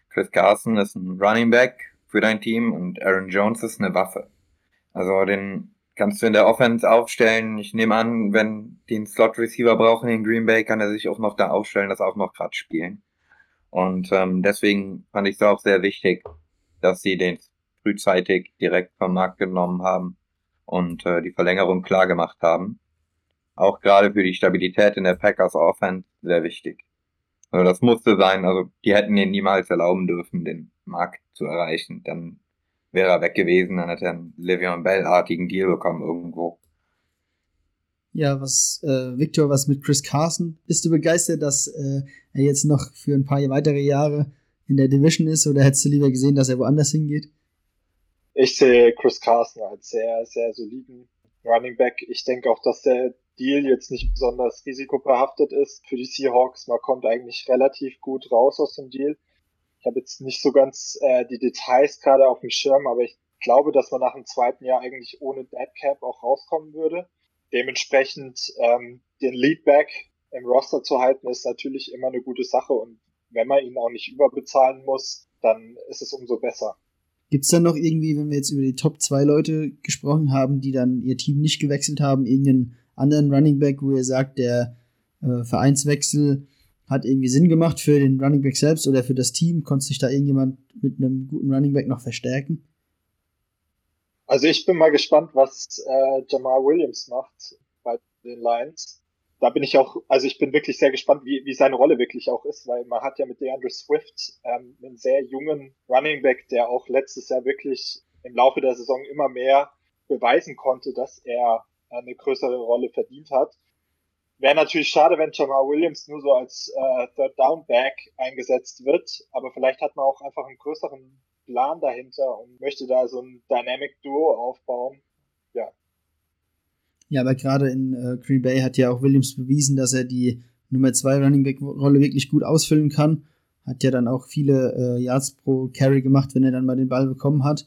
Speaker 3: Chris Carson ist ein Running Back für dein Team und Aaron Jones ist eine Waffe. Also den kannst du in der Offense aufstellen. Ich nehme an, wenn die einen Slot Receiver brauchen in Green Bay, kann er sich auch noch da aufstellen, das auch noch gerade spielen. Und ähm, deswegen fand ich es auch sehr wichtig, dass sie den frühzeitig direkt vom Markt genommen haben und äh, die Verlängerung klar gemacht haben. Auch gerade für die Stabilität in der Packers Offense sehr wichtig. Also das musste sein, also die hätten ihn niemals erlauben dürfen, den Markt zu erreichen. Dann wäre er weg gewesen, dann hätte er einen Le'Veon Bell-artigen Deal bekommen irgendwo.
Speaker 1: Ja, was, äh, Victor, was mit Chris Carson? Bist du begeistert, dass äh, er jetzt noch für ein paar weitere Jahre in der Division ist oder hättest du lieber gesehen, dass er woanders hingeht?
Speaker 2: Ich sehe Chris Carson als sehr, sehr soliden Running Back. Ich denke auch, dass der Deal jetzt nicht besonders risikobehaftet ist für die Seahawks. Man kommt eigentlich relativ gut raus aus dem Deal. Ich habe jetzt nicht so ganz äh, die Details gerade auf dem Schirm, aber ich glaube, dass man nach dem zweiten Jahr eigentlich ohne Dead Cap auch rauskommen würde. Dementsprechend ähm, den Leadback im Roster zu halten, ist natürlich immer eine gute Sache und wenn man ihn auch nicht überbezahlen muss, dann ist es umso besser.
Speaker 1: Gibt es dann noch irgendwie, wenn wir jetzt über die Top 2 Leute gesprochen haben, die dann ihr Team nicht gewechselt haben, irgendeinen anderen Running Back, wo ihr sagt, der äh, Vereinswechsel hat irgendwie Sinn gemacht für den Running Back selbst oder für das Team? Konnte sich da irgendjemand mit einem guten Running Back noch verstärken?
Speaker 2: Also ich bin mal gespannt, was äh, Jamal Williams macht bei den Lions. Da bin ich auch, also ich bin wirklich sehr gespannt, wie, wie seine Rolle wirklich auch ist, weil man hat ja mit DeAndre Swift ähm, einen sehr jungen Running Back, der auch letztes Jahr wirklich im Laufe der Saison immer mehr beweisen konnte, dass er eine größere Rolle verdient hat. Wäre natürlich schade, wenn Jamal Williams nur so als äh, Third Down Back eingesetzt wird, aber vielleicht hat man auch einfach einen größeren Plan dahinter und möchte da so ein Dynamic Duo aufbauen. Ja.
Speaker 1: Ja, aber gerade in äh, Green Bay hat ja auch Williams bewiesen, dass er die Nummer 2 Running Back Rolle wirklich gut ausfüllen kann. Hat ja dann auch viele äh, Yards pro Carry gemacht, wenn er dann mal den Ball bekommen hat.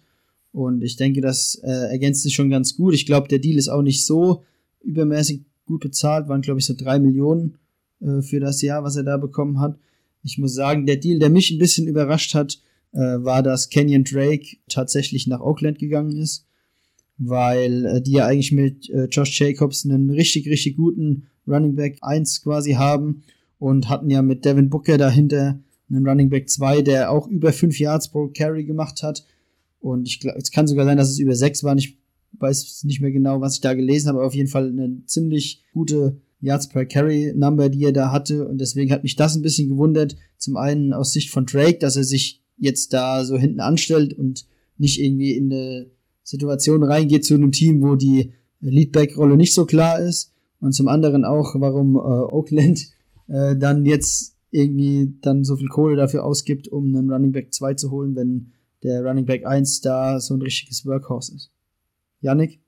Speaker 1: Und ich denke, das äh, ergänzt sich schon ganz gut. Ich glaube, der Deal ist auch nicht so übermäßig gut bezahlt, waren glaube ich so drei Millionen äh, für das Jahr, was er da bekommen hat. Ich muss sagen, der Deal, der mich ein bisschen überrascht hat, äh, war, dass Kenyon Drake tatsächlich nach Oakland gegangen ist, weil äh, die ja eigentlich mit äh, Josh Jacobs einen richtig, richtig guten Running Back 1 quasi haben und hatten ja mit Devin Booker dahinter einen Running Back 2, der auch über 5 Yards pro Carry gemacht hat. Und ich glaube, es kann sogar sein, dass es über 6 waren. Ich weiß nicht mehr genau, was ich da gelesen habe, aber auf jeden Fall eine ziemlich gute Yards per Carry Number, die er da hatte. Und deswegen hat mich das ein bisschen gewundert. Zum einen aus Sicht von Drake, dass er sich jetzt da so hinten anstellt und nicht irgendwie in eine Situation reingeht zu einem Team, wo die Leadback-Rolle nicht so klar ist. Und zum anderen auch, warum äh, Oakland äh, dann jetzt irgendwie dann so viel Kohle dafür ausgibt, um einen Running Back 2 zu holen, wenn der Running Back 1 da so ein richtiges Workhorse ist. Yannick?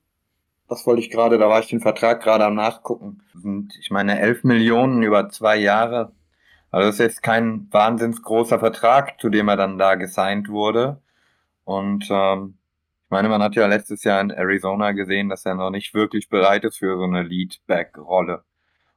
Speaker 3: Das wollte ich gerade, da war ich den Vertrag gerade am Nachgucken. Und ich meine, 11 Millionen über zwei Jahre also das ist jetzt kein wahnsinns großer Vertrag, zu dem er dann da gesigned wurde. Und ähm, ich meine, man hat ja letztes Jahr in Arizona gesehen, dass er noch nicht wirklich bereit ist für so eine Leadback-Rolle.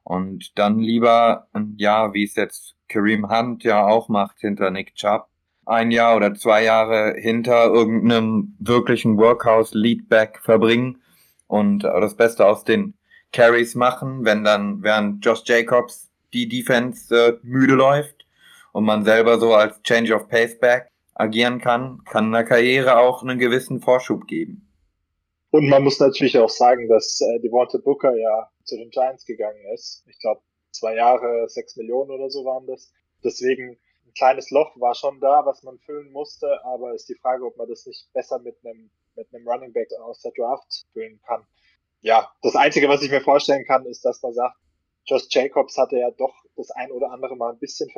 Speaker 3: Und dann lieber ein Jahr, wie es jetzt Kareem Hunt ja auch macht, hinter Nick Chubb, ein Jahr oder zwei Jahre hinter irgendeinem wirklichen Workhouse-Leadback verbringen und das Beste aus den Carries machen, wenn dann, während Josh Jacobs die Defense äh, müde läuft und man selber so als Change of Pace Back agieren kann, kann einer Karriere auch einen gewissen Vorschub geben.
Speaker 2: Und man muss natürlich auch sagen, dass äh, Devonta Booker ja zu den Giants gegangen ist. Ich glaube, zwei Jahre, sechs Millionen oder so waren das. Deswegen ein kleines Loch war schon da, was man füllen musste, aber ist die Frage, ob man das nicht besser mit einem mit einem Running Back aus der Draft füllen kann. Ja, das Einzige, was ich mir vorstellen kann, ist, dass man sagt, Josh Jacobs hatte ja doch das ein oder andere Mal ein bisschen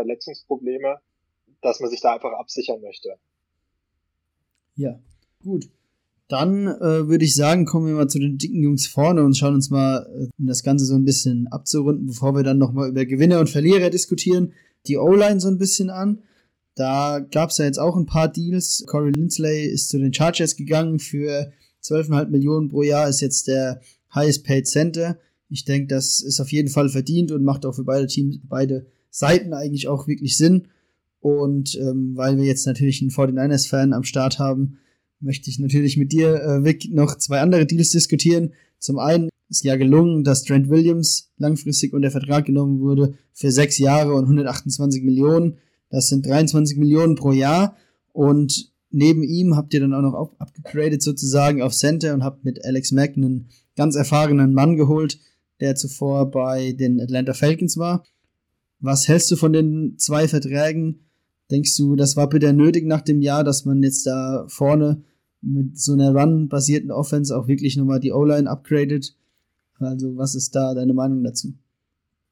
Speaker 1: Dann äh, würde ich sagen, kommen wir mal zu den dicken Jungs vorne und schauen uns mal, äh, um das Ganze so ein bisschen abzurunden, bevor wir dann nochmal über Gewinner und Verlierer diskutieren, die O-Line so ein bisschen an. Da gab es ja jetzt auch ein paar Deals. Corey Lindsley ist zu den Chargers gegangen für 12,5 Millionen pro Jahr, ist jetzt der highest paid Center. Ich denke, das ist auf jeden Fall verdient und macht auch für beide Teams, beide Seiten eigentlich auch wirklich Sinn. Und ähm, weil wir jetzt natürlich einen 49ers-Fan am Start haben, möchte ich natürlich mit dir, äh, Vic, noch zwei andere Deals diskutieren. Zum einen ist ja gelungen, dass Trent Williams langfristig unter Vertrag genommen wurde für sechs Jahre und 128 Millionen. Das sind 23 Millionen pro Jahr. Und neben ihm habt ihr dann auch noch abgegradet sozusagen auf Center und habt mit Alex Mack einen ganz erfahrenen Mann geholt, der zuvor bei den Atlanta Falcons war. Was hältst du von den zwei Verträgen? Denkst du, das war bitte nötig nach dem Jahr, dass man jetzt da vorne mit so einer Run-basierten Offense auch wirklich nochmal die O-Line upgradet? Also, was ist da deine Meinung dazu?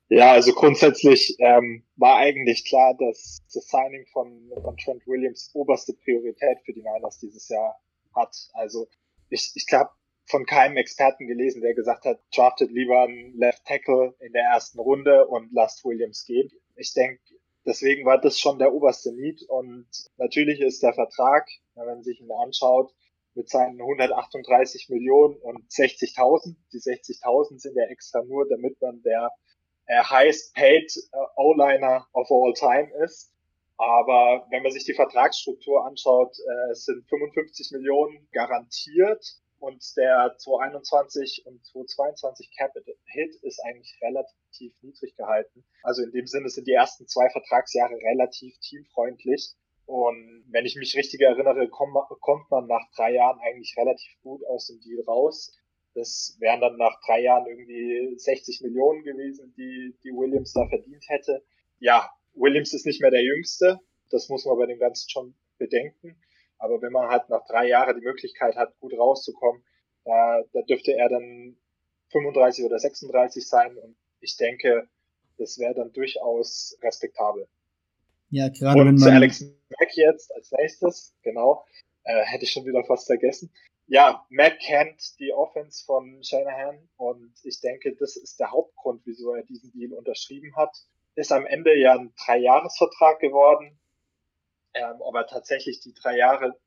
Speaker 2: Ja, also grundsätzlich ähm, war eigentlich klar, dass das Signing von, von Trent Williams oberste Priorität für die Niners dieses Jahr hat. Also ich, ich glaube, von keinem Experten gelesen, der gesagt hat, draftet lieber einen Left Tackle in der ersten Runde und lasst Williams gehen. Ich denke, deswegen war das schon der oberste Need und natürlich ist der Vertrag, wenn man sich ihn anschaut, mit seinen 138 Millionen und 60.000. Die 60.000 sind ja extra nur, damit man der äh, highest paid äh, O-Liner of all time ist. Aber wenn man sich die Vertragsstruktur anschaut, äh, es sind 55 Millionen garantiert und der 221 und 222 Cap Hit ist eigentlich relativ niedrig gehalten. Also in dem Sinne sind die ersten zwei Vertragsjahre relativ teamfreundlich. Und wenn ich mich richtig erinnere, kommt man nach drei Jahren eigentlich relativ gut aus dem Deal raus. Das wären dann nach drei Jahren irgendwie 60 Millionen gewesen, die, die Williams da verdient hätte. Ja, Williams ist nicht mehr der Jüngste. Das muss man bei dem Ganzen schon bedenken. Aber wenn man halt nach drei Jahren die Möglichkeit hat, gut rauszukommen, da, da dürfte er dann 35 oder 36 sein. Und ich denke, das wäre dann durchaus respektabel.
Speaker 1: Ja, gerade
Speaker 2: und
Speaker 1: wenn
Speaker 2: zu
Speaker 1: man.
Speaker 2: Alex Mack jetzt als nächstes, genau, äh, hätte ich schon wieder fast vergessen. Ja, Mack kennt die Offense von Shanahan und ich denke, das ist der Hauptgrund, wieso er diesen Deal unterschrieben hat. Ist am Ende ja ein Dreijahresvertrag geworden, ähm, ob er tatsächlich die drei Jahre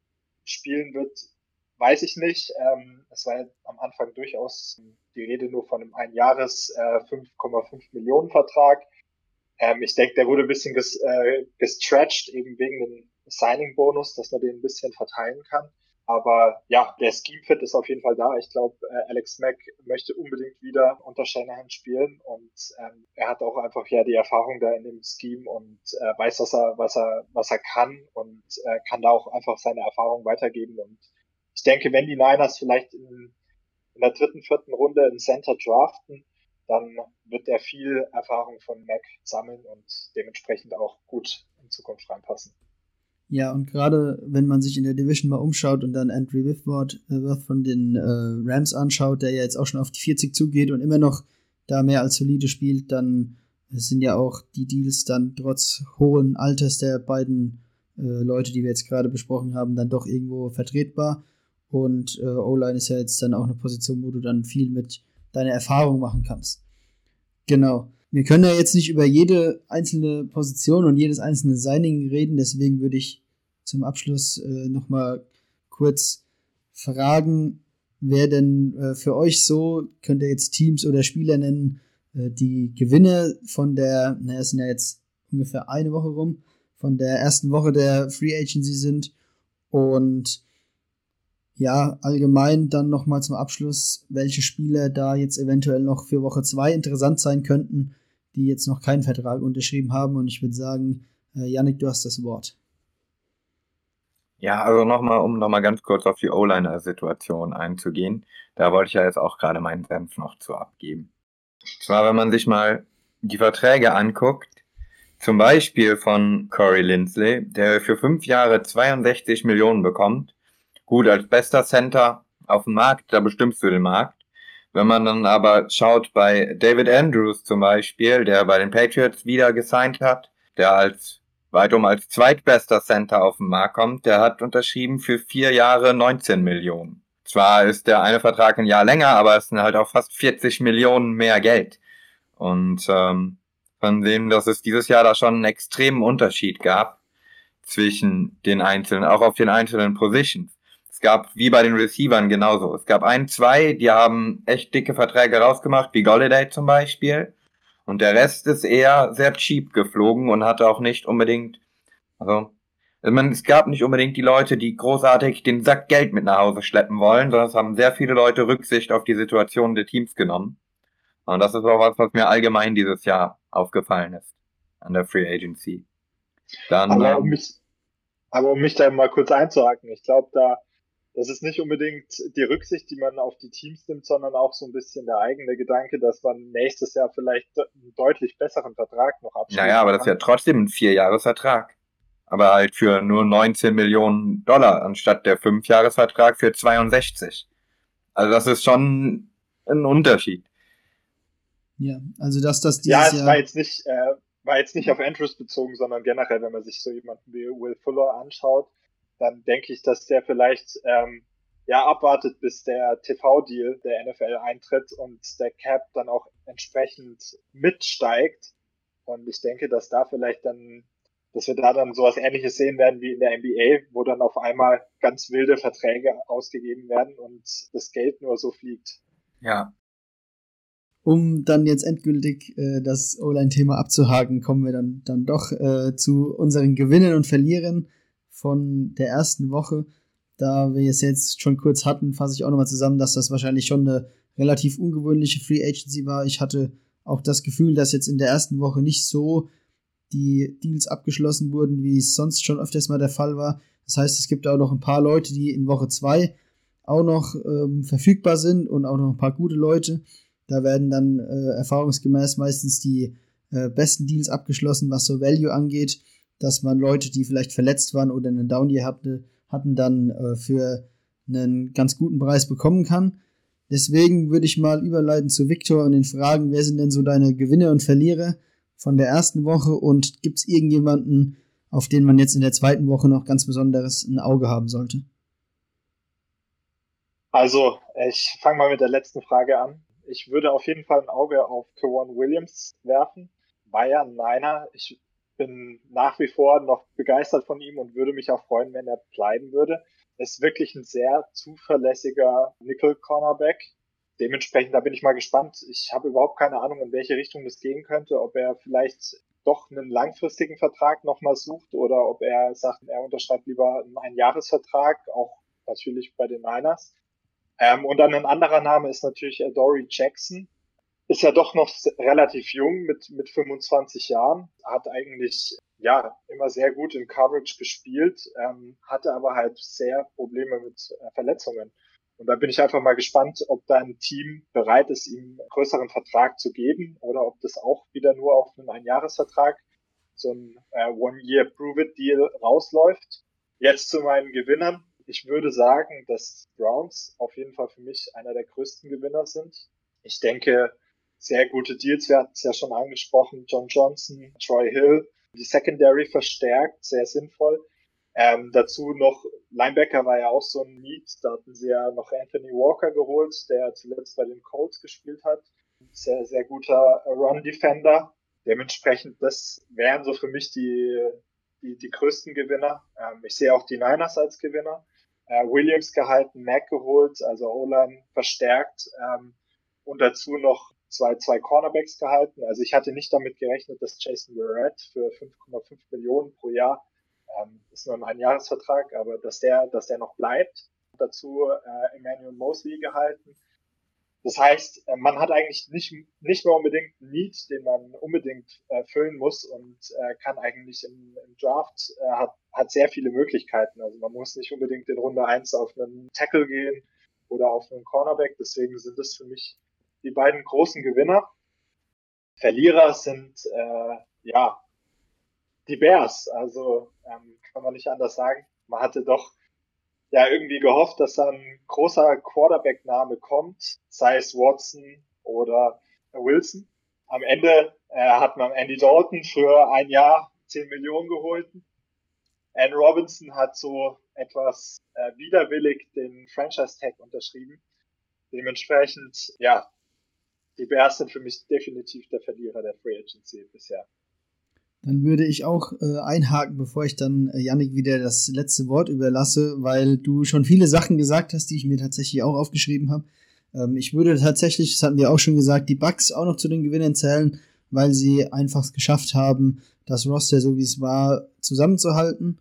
Speaker 2: spielen wird, weiß ich nicht. Ähm, es war ja am Anfang durchaus die Rede nur von einem Einjahres äh, 5,5 Millionen Vertrag. Ähm, ich denke, der wurde ein bisschen ges, äh, gestretched, eben wegen dem Signing-Bonus, dass man den ein bisschen verteilen kann. Aber ja, der Scheme-Fit ist auf jeden Fall da. Ich glaube, äh, Alex Mack möchte unbedingt wieder unter Shanahan spielen und ähm, er hat auch einfach ja die Erfahrung da in dem Scheme und äh, weiß, was er, was er, was er kann und äh, kann da auch einfach seine Erfahrung weitergeben. Und ich denke, wenn die Niners vielleicht in, in der dritten, vierten Runde in Center draften, dann wird er viel Erfahrung von Mac sammeln und dementsprechend auch gut in Zukunft reinpassen.
Speaker 1: Ja, und gerade wenn man sich in der Division mal umschaut und dann Andrew Whitworth äh, von den äh, Rams anschaut, der ja jetzt auch schon auf die 40 zugeht und immer noch da mehr als solide spielt, dann sind ja auch die Deals dann trotz hohen Alters der beiden äh, Leute, die wir jetzt gerade besprochen haben, dann doch irgendwo vertretbar. Und äh, O-Line ist ja jetzt dann auch eine Position, wo du dann viel mit deiner Erfahrung machen kannst. Genau. Wir können ja jetzt nicht über jede einzelne Position und jedes einzelne Signing reden, deswegen würde ich zum Abschluss äh, nochmal kurz fragen, wer denn äh, für euch so, könnt ihr jetzt Teams oder Spieler nennen, äh, die Gewinner von der, naja, es sind ja jetzt ungefähr eine Woche rum, von der ersten Woche der Free Agency sind und ja, allgemein dann nochmal zum Abschluss, welche Spieler da jetzt eventuell noch für Woche 2 interessant sein könnten, die jetzt noch keinen Vertrag unterschrieben haben. Und ich würde sagen, äh, Yannick, du hast das Wort.
Speaker 3: Ja, also nochmal, um nochmal ganz kurz auf die O-Liner-Situation einzugehen. Da wollte ich ja jetzt auch gerade meinen Senf noch zu abgeben. Zwar, wenn man sich mal die Verträge anguckt, zum Beispiel von Corey Lindsley, der für fünf Jahre 62 Millionen bekommt. Gut, als bester Center auf dem Markt, da bestimmst du den Markt. Wenn man dann aber schaut bei David Andrews zum Beispiel, der bei den Patriots wieder gesigned hat, der als weitum als zweitbester Center auf den Markt kommt, der hat unterschrieben für vier Jahre 19 Millionen. zwar ist der eine Vertrag ein Jahr länger, aber es sind halt auch fast 40 Millionen mehr Geld. Und ähm, von dem, dass es dieses Jahr da schon einen extremen Unterschied gab zwischen den einzelnen, auch auf den einzelnen Positions. Es gab, wie bei den Receivern genauso, es gab ein, zwei, die haben echt dicke Verträge rausgemacht, wie Golliday zum Beispiel. Und der Rest ist eher sehr cheap geflogen und hatte auch nicht unbedingt, also, ich meine, es gab nicht unbedingt die Leute, die großartig den Sack Geld mit nach Hause schleppen wollen, sondern es haben sehr viele Leute Rücksicht auf die Situation der Teams genommen. Und das ist auch was, was mir allgemein dieses Jahr aufgefallen ist an der Free Agency.
Speaker 2: Dann, aber, um ähm, mich, aber um mich da mal kurz einzuhaken, ich glaube, da das ist nicht unbedingt die Rücksicht, die man auf die Teams nimmt, sondern auch so ein bisschen der eigene Gedanke, dass man nächstes Jahr vielleicht einen deutlich besseren Vertrag noch
Speaker 3: abschließt. Naja, aber das ist ja trotzdem ein Vierjahresvertrag. Aber halt für nur 19 Millionen Dollar anstatt der Fünfjahresvertrag für 62. Also das ist schon ein Unterschied.
Speaker 1: Ja, also dass das
Speaker 2: dieses Ja, es Jahr war jetzt nicht, äh, war jetzt nicht auf Andrews bezogen, sondern generell, wenn man sich so jemanden wie Will Fuller anschaut, dann denke ich, dass der vielleicht ähm, ja abwartet, bis der TV-Deal der NFL eintritt und der Cap dann auch entsprechend mitsteigt. Und ich denke, dass da vielleicht dann, dass wir da dann sowas ähnliches sehen werden wie in der NBA, wo dann auf einmal ganz wilde Verträge ausgegeben werden und das Geld nur so fliegt.
Speaker 3: Ja.
Speaker 1: Um dann jetzt endgültig äh, das O-Line-Thema abzuhaken, kommen wir dann, dann doch äh, zu unseren Gewinnen und Verlierern von der ersten Woche. Da wir es jetzt schon kurz hatten, fasse ich auch nochmal zusammen, dass das wahrscheinlich schon eine relativ ungewöhnliche Free Agency war. Ich hatte auch das Gefühl, dass jetzt in der ersten Woche nicht so die Deals abgeschlossen wurden, wie es sonst schon öfters mal der Fall war. Das heißt, es gibt auch noch ein paar Leute, die in Woche 2 auch noch ähm, verfügbar sind und auch noch ein paar gute Leute. Da werden dann äh, erfahrungsgemäß meistens die äh, besten Deals abgeschlossen, was so Value angeht dass man Leute, die vielleicht verletzt waren oder einen Down Year hatte, hatten, dann äh, für einen ganz guten Preis bekommen kann. Deswegen würde ich mal überleiten zu Victor und ihn fragen, wer sind denn so deine Gewinner und Verlierer von der ersten Woche und gibt es irgendjemanden, auf den man jetzt in der zweiten Woche noch ganz besonderes ein Auge haben sollte?
Speaker 2: Also, ich fange mal mit der letzten Frage an. Ich würde auf jeden Fall ein Auge auf Kawan Williams werfen. Ein Niner. Ich bin nach wie vor noch begeistert von ihm und würde mich auch freuen, wenn er bleiben würde. Er ist wirklich ein sehr zuverlässiger Nickel-Cornerback. Dementsprechend, da bin ich mal gespannt. Ich habe überhaupt keine Ahnung, in welche Richtung das gehen könnte, ob er vielleicht doch einen langfristigen Vertrag nochmal sucht oder ob er sagt, er unterschreibt lieber einen Einjahresvertrag, auch natürlich bei den Niners. Ähm, und dann ein anderer Name ist natürlich Dory Jackson ist ja doch noch relativ jung mit, mit 25 Jahren, hat eigentlich ja immer sehr gut in Coverage gespielt, ähm, hatte aber halt sehr Probleme mit äh, Verletzungen. Und da bin ich einfach mal gespannt, ob da ein Team bereit ist, ihm einen größeren Vertrag zu geben oder ob das auch wieder nur auf einen Einjahresvertrag, so ein äh, One-Year-Prove-It-Deal rausläuft. Jetzt zu meinen Gewinnern. Ich würde sagen, dass Browns auf jeden Fall für mich einer der größten Gewinner sind. Ich denke, sehr gute Deals. Wir hatten es ja schon angesprochen. John Johnson, Troy Hill, die Secondary verstärkt, sehr sinnvoll. Ähm, dazu noch, Linebacker war ja auch so ein Need. Da hatten sie ja noch Anthony Walker geholt, der zuletzt bei den Colts gespielt hat. Sehr, sehr guter Run-Defender. Dementsprechend, das wären so für mich die, die, die größten Gewinner. Ähm, ich sehe auch die Niners als Gewinner. Äh, Williams gehalten, Mac geholt, also Olan verstärkt. Ähm, und dazu noch zwei, zwei Cornerbacks gehalten. Also ich hatte nicht damit gerechnet, dass Jason Verrett für 5,5 Millionen pro Jahr, ähm, ist nur ein Einjahresvertrag, aber dass der, dass der noch bleibt. Dazu äh, Emmanuel Mosley gehalten. Das heißt, äh, man hat eigentlich nicht, nicht mehr unbedingt einen Need, den man unbedingt äh, muss und äh, kann eigentlich im, im Draft, äh, hat, hat sehr viele Möglichkeiten. Also man muss nicht unbedingt in Runde eins auf einen Tackle gehen oder auf einen Cornerback. Deswegen sind das für mich die beiden großen Gewinner. Verlierer sind äh, ja die Bears. Also ähm, kann man nicht anders sagen. Man hatte doch ja irgendwie gehofft, dass da ein großer Quarterback-Name kommt, sei es Watson oder Wilson. Am Ende äh, hat man Andy Dalton für ein Jahr 10 Millionen geholt. Ann Robinson hat so etwas äh, widerwillig den Franchise-Tag unterschrieben. Dementsprechend, ja, die Bears sind für mich definitiv der Verlierer der Free Agency bisher.
Speaker 1: Dann würde ich auch äh, einhaken, bevor ich dann äh, Yannick wieder das letzte Wort überlasse, weil du schon viele Sachen gesagt hast, die ich mir tatsächlich auch aufgeschrieben habe. Ähm, ich würde tatsächlich, das hatten wir auch schon gesagt, die Bugs auch noch zu den Gewinnern zählen, weil sie einfach es geschafft haben, das Roster, so wie es war, zusammenzuhalten.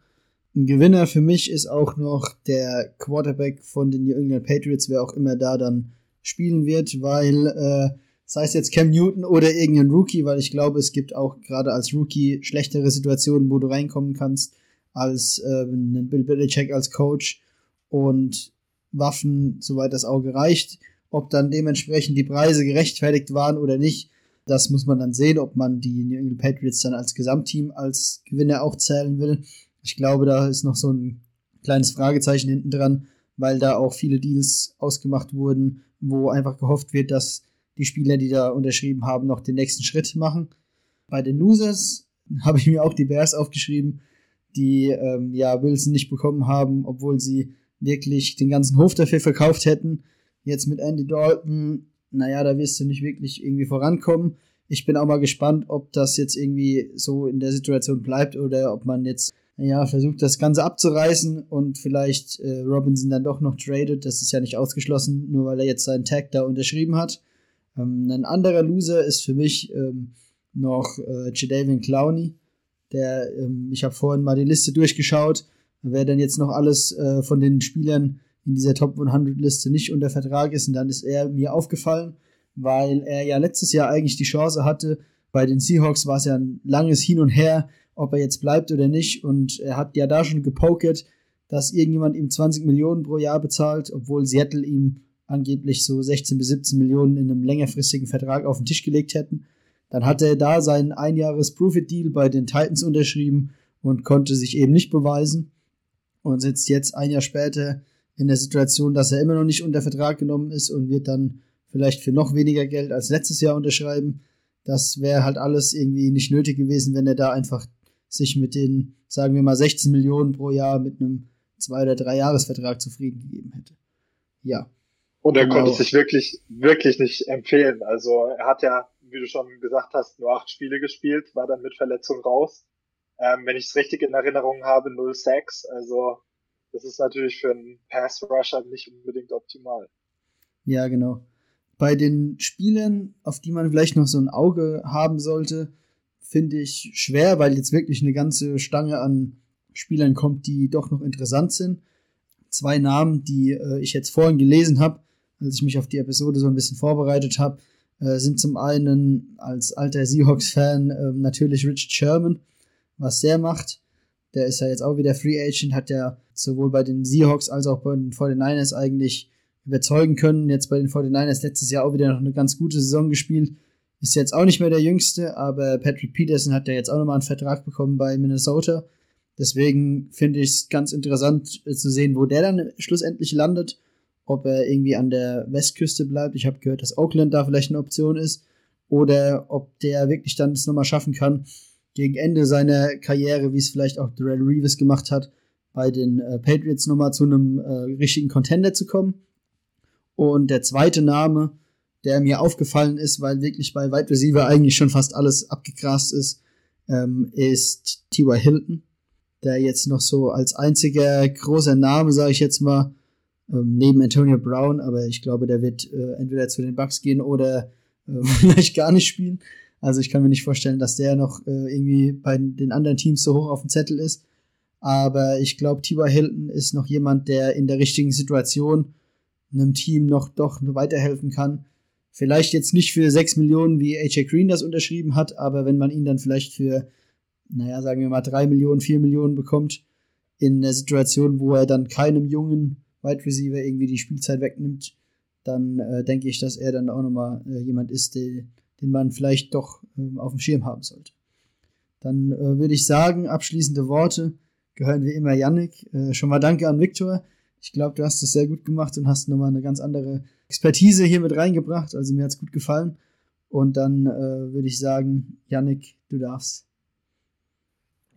Speaker 1: Ein Gewinner für mich ist auch noch der Quarterback von den New England Patriots, wer auch immer da dann spielen wird, weil äh, sei es jetzt Cam Newton oder irgendein Rookie, weil ich glaube, es gibt auch gerade als Rookie schlechtere Situationen, wo du reinkommen kannst, als äh, ein Bill Belichick als Coach und Waffen, soweit das Auge reicht. Ob dann dementsprechend die Preise gerechtfertigt waren oder nicht, das muss man dann sehen, ob man die New England Patriots dann als Gesamtteam als Gewinner auch zählen will. Ich glaube, da ist noch so ein kleines Fragezeichen hinten dran, weil da auch viele Deals ausgemacht wurden, wo einfach gehofft wird, dass die Spieler, die da unterschrieben haben, noch den nächsten Schritt machen. Bei den Losers [LAUGHS] habe ich mir auch die Bears aufgeschrieben, die ähm, ja Wilson nicht bekommen haben, obwohl sie wirklich den ganzen Hof dafür verkauft hätten. Jetzt mit Andy Dalton, naja, da wirst du nicht wirklich irgendwie vorankommen. Ich bin auch mal gespannt, ob das jetzt irgendwie so in der Situation bleibt oder ob man jetzt ja, versucht das Ganze abzureißen und vielleicht äh, Robinson dann doch noch tradet. Das ist ja nicht ausgeschlossen, nur weil er jetzt seinen Tag da unterschrieben hat. Ähm, ein anderer Loser ist für mich ähm, noch äh, Jadavian Clowney. Der, ähm, ich habe vorhin mal die Liste durchgeschaut, wer denn jetzt noch alles äh, von den Spielern in dieser Top 100 Liste nicht unter Vertrag ist. Und dann ist er mir aufgefallen, weil er ja letztes Jahr eigentlich die Chance hatte. Bei den Seahawks war es ja ein langes Hin und Her, ob er jetzt bleibt oder nicht. Und er hat ja da schon gepokert, dass irgendjemand ihm 20 Millionen pro Jahr bezahlt, obwohl Seattle ihm angeblich so 16 bis 17 Millionen in einem längerfristigen Vertrag auf den Tisch gelegt hätten. Dann hat er da seinen Einjahres-Profit-Deal bei den Titans unterschrieben und konnte sich eben nicht beweisen und sitzt jetzt ein Jahr später in der Situation, dass er immer noch nicht unter Vertrag genommen ist und wird dann vielleicht für noch weniger Geld als letztes Jahr unterschreiben. Das wäre halt alles irgendwie nicht nötig gewesen, wenn er da einfach sich mit den, sagen wir mal, 16 Millionen pro Jahr mit einem zwei- oder drei Jahresvertrag zufrieden gegeben hätte. Ja,
Speaker 2: und er genau. konnte sich wirklich, wirklich nicht empfehlen. Also er hat ja, wie du schon gesagt hast, nur acht Spiele gespielt, war dann mit Verletzung raus. Ähm, wenn ich es richtig in Erinnerung habe, 0-6. Also das ist natürlich für einen Pass-Rusher nicht unbedingt optimal.
Speaker 1: Ja, genau. Bei den Spielen, auf die man vielleicht noch so ein Auge haben sollte, finde ich schwer, weil jetzt wirklich eine ganze Stange an Spielern kommt, die doch noch interessant sind. Zwei Namen, die äh, ich jetzt vorhin gelesen habe, als ich mich auf die Episode so ein bisschen vorbereitet habe, äh, sind zum einen als alter Seahawks-Fan äh, natürlich Richard Sherman, was der macht. Der ist ja jetzt auch wieder Free Agent, hat ja sowohl bei den Seahawks als auch bei den 49ers eigentlich überzeugen können. Jetzt bei den 49ers letztes Jahr auch wieder noch eine ganz gute Saison gespielt. Ist jetzt auch nicht mehr der Jüngste, aber Patrick Peterson hat ja jetzt auch nochmal einen Vertrag bekommen bei Minnesota. Deswegen finde ich es ganz interessant äh, zu sehen, wo der dann schlussendlich landet ob er irgendwie an der Westküste bleibt. Ich habe gehört, dass Oakland da vielleicht eine Option ist. Oder ob der wirklich dann es nochmal schaffen kann, gegen Ende seiner Karriere, wie es vielleicht auch Darrell Reeves gemacht hat, bei den äh, Patriots nochmal zu einem äh, richtigen Contender zu kommen. Und der zweite Name, der mir aufgefallen ist, weil wirklich bei Wide Receiver eigentlich schon fast alles abgegrast ist, ähm, ist T.Y. Hilton, der jetzt noch so als einziger großer Name, sage ich jetzt mal, ähm, neben Antonio Brown, aber ich glaube, der wird äh, entweder zu den Bucks gehen oder äh, [LAUGHS] vielleicht gar nicht spielen. Also ich kann mir nicht vorstellen, dass der noch äh, irgendwie bei den anderen Teams so hoch auf dem Zettel ist. Aber ich glaube, T.Y. Hilton ist noch jemand, der in der richtigen Situation einem Team noch doch weiterhelfen kann. Vielleicht jetzt nicht für 6 Millionen, wie AJ Green das unterschrieben hat, aber wenn man ihn dann vielleicht für, naja, sagen wir mal 3 Millionen, 4 Millionen bekommt, in der Situation, wo er dann keinem jungen Wide Receiver irgendwie die Spielzeit wegnimmt, dann äh, denke ich, dass er dann auch nochmal äh, jemand ist, der, den man vielleicht doch äh, auf dem Schirm haben sollte. Dann äh, würde ich sagen, abschließende Worte gehören wie immer Yannick. Äh, schon mal danke an Viktor. Ich glaube, du hast es sehr gut gemacht und hast nochmal eine ganz andere Expertise hier mit reingebracht. Also mir hat es gut gefallen. Und dann äh, würde ich sagen, Yannick, du darfst.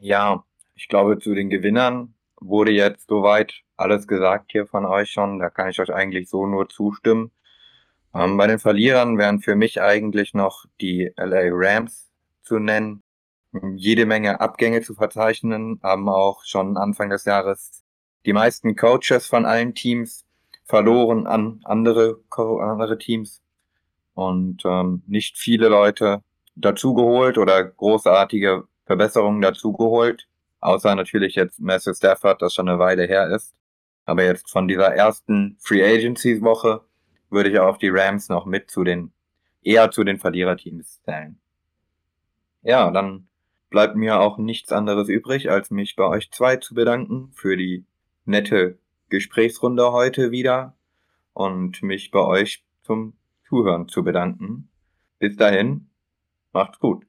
Speaker 3: Ja, ich glaube, zu den Gewinnern wurde jetzt soweit alles gesagt hier von euch schon. Da kann ich euch eigentlich so nur zustimmen. Ähm, bei den Verlierern wären für mich eigentlich noch die LA Rams zu nennen. Jede Menge Abgänge zu verzeichnen, haben auch schon Anfang des Jahres die meisten Coaches von allen Teams verloren an andere, andere Teams und ähm, nicht viele Leute dazugeholt oder großartige Verbesserungen dazugeholt, außer natürlich jetzt Matthew Stafford, das schon eine Weile her ist. Aber jetzt von dieser ersten Free Agency Woche würde ich auch die Rams noch mit zu den, eher zu den Verliererteams zählen. Ja, dann bleibt mir auch nichts anderes übrig, als mich bei euch zwei zu bedanken für die nette Gesprächsrunde heute wieder und mich bei euch zum Zuhören zu bedanken. Bis dahin, macht's gut.